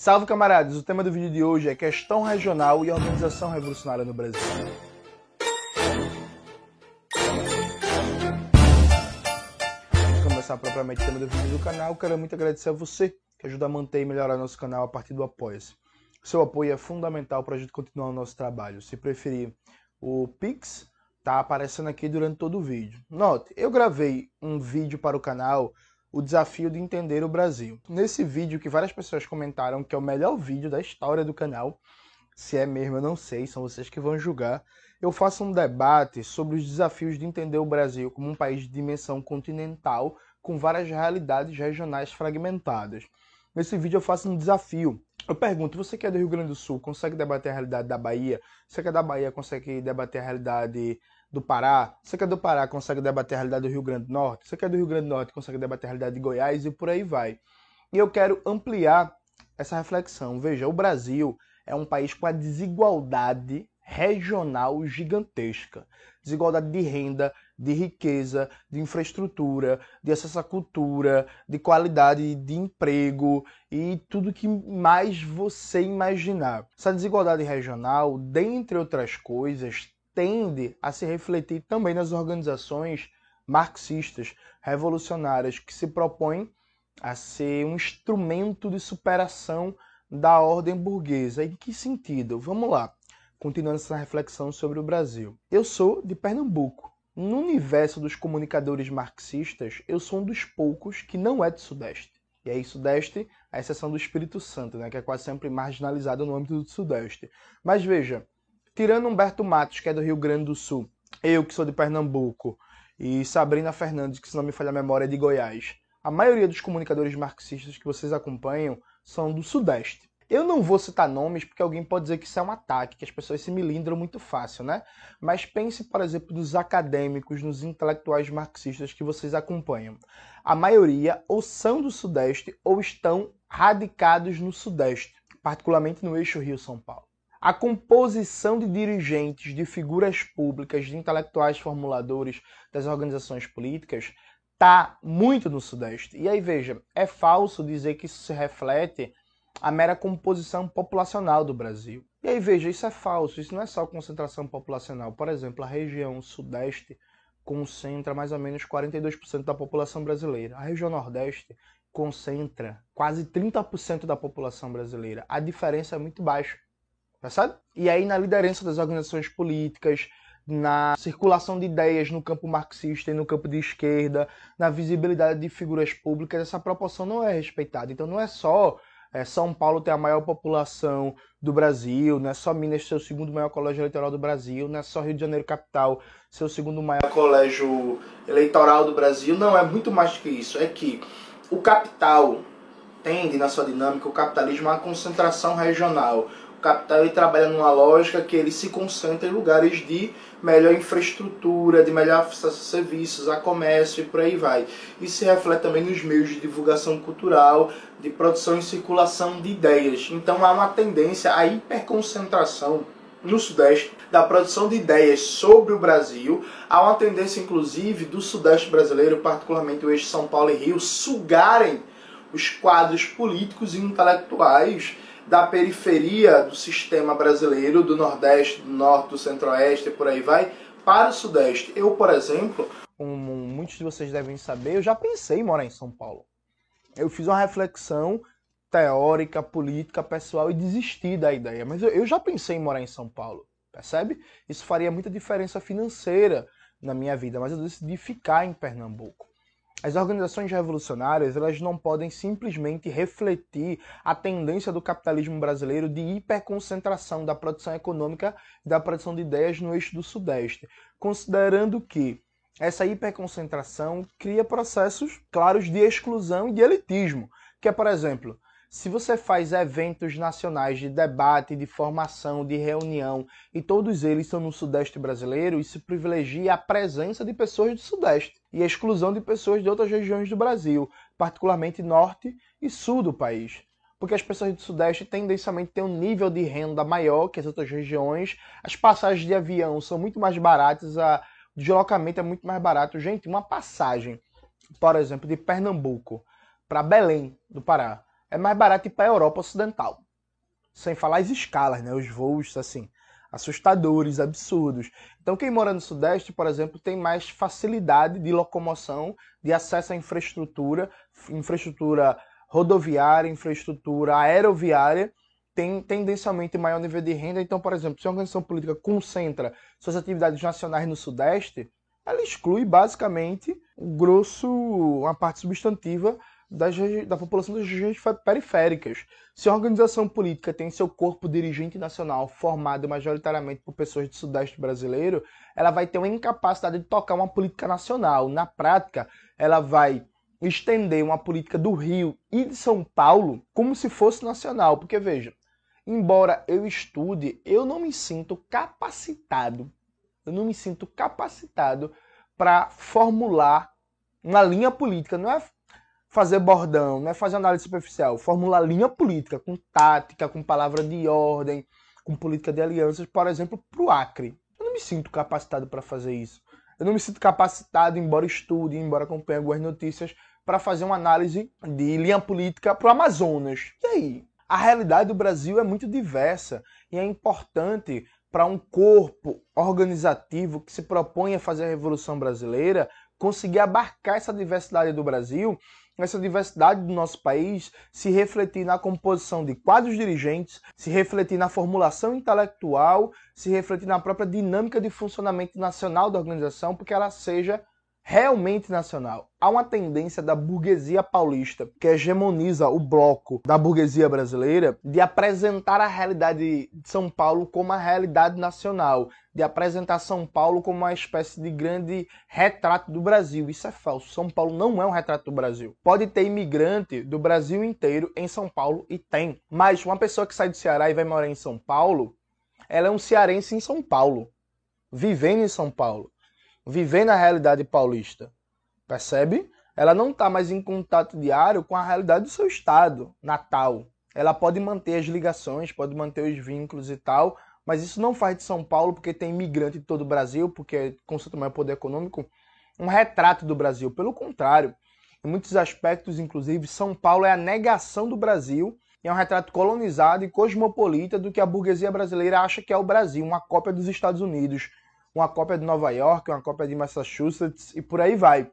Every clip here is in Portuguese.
Salve camaradas, o tema do vídeo de hoje é questão regional e organização revolucionária no Brasil. Antes de começar propriamente o tema do vídeo do canal, quero muito agradecer a você que ajuda a manter e melhorar nosso canal a partir do Apoia-se. Seu apoio é fundamental para a gente continuar o nosso trabalho. Se preferir, o Pix tá aparecendo aqui durante todo o vídeo. Note, eu gravei um vídeo para o canal o desafio de entender o Brasil. Nesse vídeo que várias pessoas comentaram que é o melhor vídeo da história do canal, se é mesmo eu não sei, são vocês que vão julgar. Eu faço um debate sobre os desafios de entender o Brasil como um país de dimensão continental com várias realidades regionais fragmentadas. Nesse vídeo eu faço um desafio. Eu pergunto, você que é do Rio Grande do Sul, consegue debater a realidade da Bahia? Você que é da Bahia, consegue debater a realidade do Pará, você que é do Pará consegue debater a realidade do Rio Grande do Norte, você que é do Rio Grande do Norte consegue debater a realidade de Goiás e por aí vai. E eu quero ampliar essa reflexão. Veja, o Brasil é um país com a desigualdade regional gigantesca. Desigualdade de renda, de riqueza, de infraestrutura, de acesso à cultura, de qualidade de emprego e tudo que mais você imaginar. Essa desigualdade regional, dentre outras coisas, tende a se refletir também nas organizações marxistas, revolucionárias, que se propõem a ser um instrumento de superação da ordem burguesa. Em que sentido? Vamos lá, continuando essa reflexão sobre o Brasil. Eu sou de Pernambuco. No universo dos comunicadores marxistas, eu sou um dos poucos que não é do Sudeste. E aí, Sudeste, a exceção do Espírito Santo, né, que é quase sempre marginalizado no âmbito do Sudeste. Mas veja, Tirando Humberto Matos, que é do Rio Grande do Sul, eu que sou de Pernambuco, e Sabrina Fernandes, que se não me falha a memória é de Goiás, a maioria dos comunicadores marxistas que vocês acompanham são do Sudeste. Eu não vou citar nomes porque alguém pode dizer que isso é um ataque, que as pessoas se milindram muito fácil, né? Mas pense, por exemplo, nos acadêmicos, nos intelectuais marxistas que vocês acompanham. A maioria ou são do Sudeste ou estão radicados no Sudeste, particularmente no eixo Rio-São Paulo. A composição de dirigentes, de figuras públicas, de intelectuais formuladores das organizações políticas está muito no Sudeste. E aí, veja, é falso dizer que isso se reflete a mera composição populacional do Brasil. E aí, veja, isso é falso, isso não é só concentração populacional. Por exemplo, a região Sudeste concentra mais ou menos 42% da população brasileira. A região Nordeste concentra quase 30% da população brasileira. A diferença é muito baixa. Percebe? E aí, na liderança das organizações políticas, na circulação de ideias no campo marxista e no campo de esquerda, na visibilidade de figuras públicas, essa proporção não é respeitada. Então, não é só é, São Paulo ter a maior população do Brasil, não é só Minas ser o segundo maior colégio eleitoral do Brasil, não é só Rio de Janeiro capital ser o segundo maior colégio eleitoral do Brasil. Não, é muito mais do que isso. É que o capital tende, na sua dinâmica, o capitalismo uma concentração regional capital ele trabalha numa lógica que ele se concentra em lugares de melhor infraestrutura, de melhor acesso a serviços, a comércio e por aí vai. Isso se reflete também nos meios de divulgação cultural, de produção e circulação de ideias. Então há uma tendência à hiperconcentração no Sudeste da produção de ideias sobre o Brasil. Há uma tendência, inclusive, do Sudeste brasileiro, particularmente o eixo São Paulo e Rio, sugarem os quadros políticos e intelectuais da periferia do sistema brasileiro, do Nordeste, do Norte, do Centro-Oeste por aí vai, para o Sudeste. Eu, por exemplo, como muitos de vocês devem saber, eu já pensei em morar em São Paulo. Eu fiz uma reflexão teórica, política, pessoal e desisti da ideia. Mas eu já pensei em morar em São Paulo, percebe? Isso faria muita diferença financeira na minha vida, mas eu decidi ficar em Pernambuco. As organizações revolucionárias elas não podem simplesmente refletir a tendência do capitalismo brasileiro de hiperconcentração da produção econômica e da produção de ideias no eixo do Sudeste, considerando que essa hiperconcentração cria processos claros de exclusão e de elitismo, que é, por exemplo, se você faz eventos nacionais de debate, de formação, de reunião, e todos eles são no Sudeste brasileiro, isso privilegia a presença de pessoas do Sudeste e a exclusão de pessoas de outras regiões do Brasil, particularmente Norte e Sul do país. Porque as pessoas do Sudeste tendencialmente têm um nível de renda maior que as outras regiões, as passagens de avião são muito mais baratas, a... o deslocamento é muito mais barato. Gente, uma passagem, por exemplo, de Pernambuco para Belém, do Pará, é mais barato ir para a Europa Ocidental. Sem falar as escalas, né? Os voos, assim, assustadores, absurdos. Então, quem mora no Sudeste, por exemplo, tem mais facilidade de locomoção, de acesso à infraestrutura, infraestrutura rodoviária, infraestrutura aeroviária, tem tendencialmente maior nível de renda. Então, por exemplo, se a organização política concentra suas atividades nacionais no Sudeste, ela exclui basicamente o grosso, uma parte substantiva das, da população das regiões periféricas. Se a organização política tem seu corpo dirigente nacional formado majoritariamente por pessoas do Sudeste brasileiro, ela vai ter uma incapacidade de tocar uma política nacional. Na prática, ela vai estender uma política do Rio e de São Paulo como se fosse nacional. Porque, veja, embora eu estude, eu não me sinto capacitado, eu não me sinto capacitado para formular uma linha política. Não é fazer bordão, não é fazer análise superficial, formular linha política, com tática, com palavra de ordem, com política de alianças, por exemplo, para o Acre. Eu não me sinto capacitado para fazer isso. Eu não me sinto capacitado, embora estude, embora acompanhe algumas notícias, para fazer uma análise de linha política para o Amazonas. E aí? A realidade do Brasil é muito diversa e é importante para um corpo organizativo que se propõe a fazer a Revolução Brasileira conseguir abarcar essa diversidade do Brasil, essa diversidade do nosso país, se refletir na composição de quadros dirigentes, se refletir na formulação intelectual, se refletir na própria dinâmica de funcionamento nacional da organização, porque ela seja realmente nacional. Há uma tendência da burguesia paulista, que hegemoniza o bloco da burguesia brasileira, de apresentar a realidade de São Paulo como a realidade nacional, de apresentar São Paulo como uma espécie de grande retrato do Brasil. Isso é falso. São Paulo não é um retrato do Brasil. Pode ter imigrante do Brasil inteiro em São Paulo e tem. Mas uma pessoa que sai do Ceará e vai morar em São Paulo, ela é um cearense em São Paulo, vivendo em São Paulo vivendo a realidade paulista. Percebe? Ela não está mais em contato diário com a realidade do seu estado natal. Ela pode manter as ligações, pode manter os vínculos e tal, mas isso não faz de São Paulo, porque tem imigrante de todo o Brasil, porque concentra maior poder econômico, um retrato do Brasil. Pelo contrário, em muitos aspectos, inclusive, São Paulo é a negação do Brasil e é um retrato colonizado e cosmopolita do que a burguesia brasileira acha que é o Brasil, uma cópia dos Estados Unidos, uma cópia de Nova York, uma cópia de Massachusetts e por aí vai.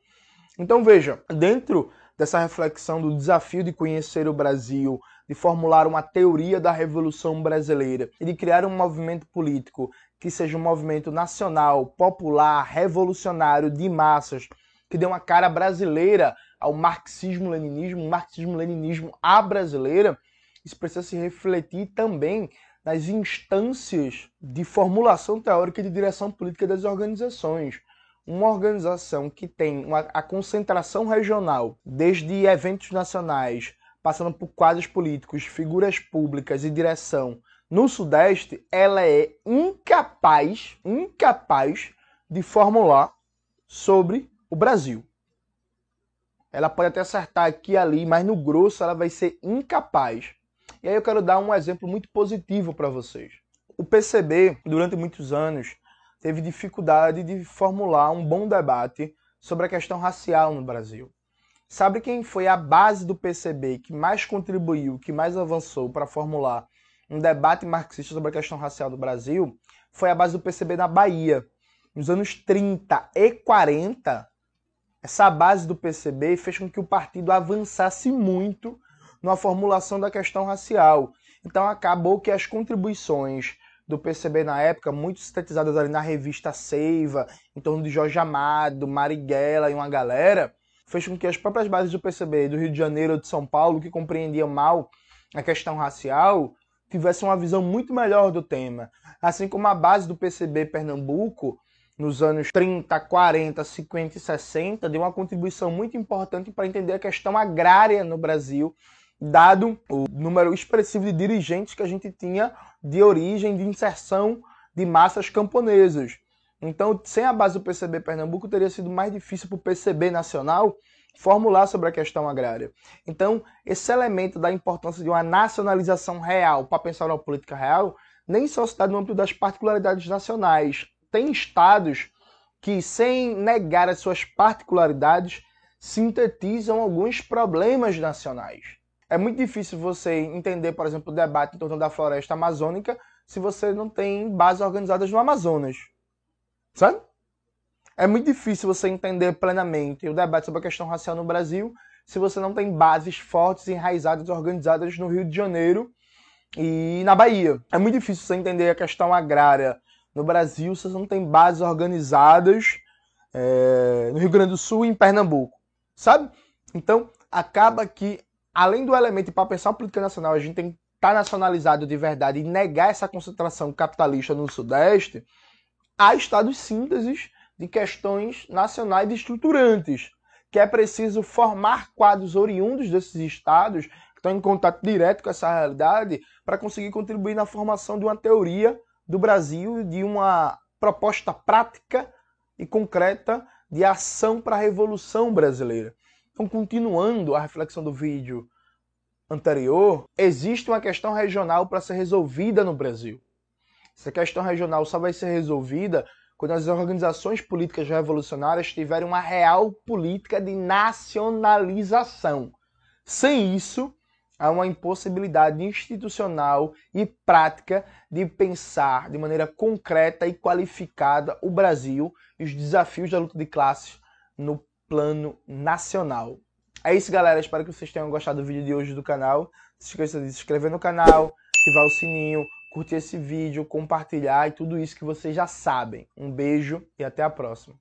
Então veja, dentro dessa reflexão do desafio de conhecer o Brasil, de formular uma teoria da Revolução Brasileira e de criar um movimento político que seja um movimento nacional, popular, revolucionário, de massas, que dê uma cara brasileira ao marxismo-leninismo, marxismo-leninismo à brasileira, isso precisa se refletir também nas instâncias de formulação teórica e de direção política das organizações. Uma organização que tem uma, a concentração regional, desde eventos nacionais, passando por quadros políticos, figuras públicas e direção no Sudeste, ela é incapaz, incapaz de formular sobre o Brasil. Ela pode até acertar aqui e ali, mas no grosso ela vai ser incapaz. E aí eu quero dar um exemplo muito positivo para vocês. O PCB, durante muitos anos, teve dificuldade de formular um bom debate sobre a questão racial no Brasil. Sabe quem foi a base do PCB que mais contribuiu, que mais avançou para formular um debate marxista sobre a questão racial do Brasil? Foi a base do PCB na Bahia. Nos anos 30 e 40, essa base do PCB fez com que o partido avançasse muito na formulação da questão racial. Então acabou que as contribuições do PCB na época, muito sintetizadas ali na revista Seiva, em torno de Jorge Amado, Marighella e uma galera, fez com que as próprias bases do PCB do Rio de Janeiro ou de São Paulo, que compreendiam mal a questão racial, tivessem uma visão muito melhor do tema. Assim como a base do PCB Pernambuco, nos anos 30, 40, 50 e 60, deu uma contribuição muito importante para entender a questão agrária no Brasil dado o número expressivo de dirigentes que a gente tinha de origem de inserção de massas camponesas. Então, sem a base do PCB Pernambuco, teria sido mais difícil para o PCB nacional formular sobre a questão agrária. Então, esse elemento da importância de uma nacionalização real para pensar uma política real, nem só se dá no âmbito das particularidades nacionais. Tem estados que, sem negar as suas particularidades, sintetizam alguns problemas nacionais. É muito difícil você entender, por exemplo, o debate em torno da floresta amazônica se você não tem bases organizadas no Amazonas. Sabe? É muito difícil você entender plenamente o debate sobre a questão racial no Brasil se você não tem bases fortes, enraizadas, organizadas no Rio de Janeiro e na Bahia. É muito difícil você entender a questão agrária no Brasil se você não tem bases organizadas é, no Rio Grande do Sul e em Pernambuco, sabe? Então, acaba que, além do elemento para pensar a política nacional, a gente tem que estar tá nacionalizado de verdade e negar essa concentração capitalista no Sudeste, há estados sínteses de questões nacionais estruturantes, que é preciso formar quadros oriundos desses estados, que estão em contato direto com essa realidade, para conseguir contribuir na formação de uma teoria do Brasil, de uma proposta prática e concreta de ação para a Revolução Brasileira. Então, continuando a reflexão do vídeo anterior, existe uma questão regional para ser resolvida no Brasil. Essa questão regional só vai ser resolvida quando as organizações políticas revolucionárias tiverem uma real política de nacionalização. Sem isso, há uma impossibilidade institucional e prática de pensar de maneira concreta e qualificada o Brasil e os desafios da luta de classes no plano nacional. É isso, galera. Espero que vocês tenham gostado do vídeo de hoje do canal. Não se esqueça de se inscrever no canal, ativar o sininho, curtir esse vídeo, compartilhar e tudo isso que vocês já sabem. Um beijo e até a próxima.